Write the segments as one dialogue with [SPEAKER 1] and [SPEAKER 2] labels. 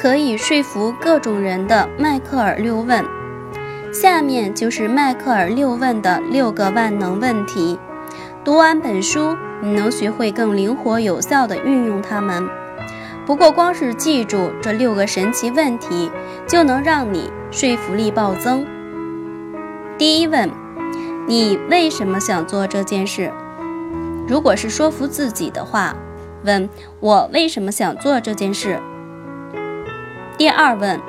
[SPEAKER 1] 可以说服各种人的迈克尔六问。下面就是迈克尔六问的六个万能问题。读完本书，你能学会更灵活有效地运用它们。不过，光是记住这六个神奇问题，就能让你说服力暴增。第一问：你为什么想做这件事？如果是说服自己的话，问我为什么想做这件事。第二问：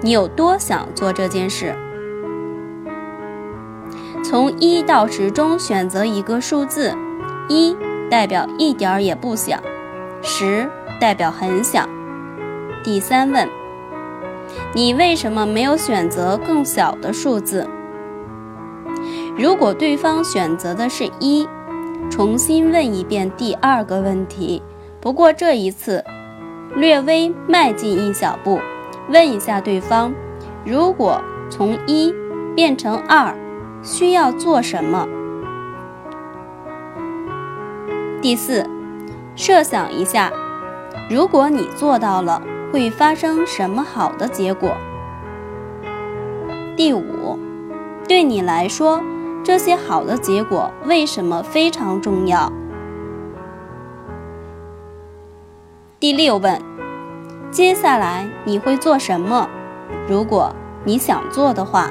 [SPEAKER 1] 你有多想做这件事？从一到十中选择一个数字，一代表一点儿也不想，十代表很想。第三问：你为什么没有选择更小的数字？如果对方选择的是一，重新问一遍第二个问题，不过这一次略微迈进一小步，问一下对方：如果从一变成二。需要做什么？第四，设想一下，如果你做到了，会发生什么好的结果？第五，对你来说，这些好的结果为什么非常重要？第六问，接下来你会做什么？如果你想做的话。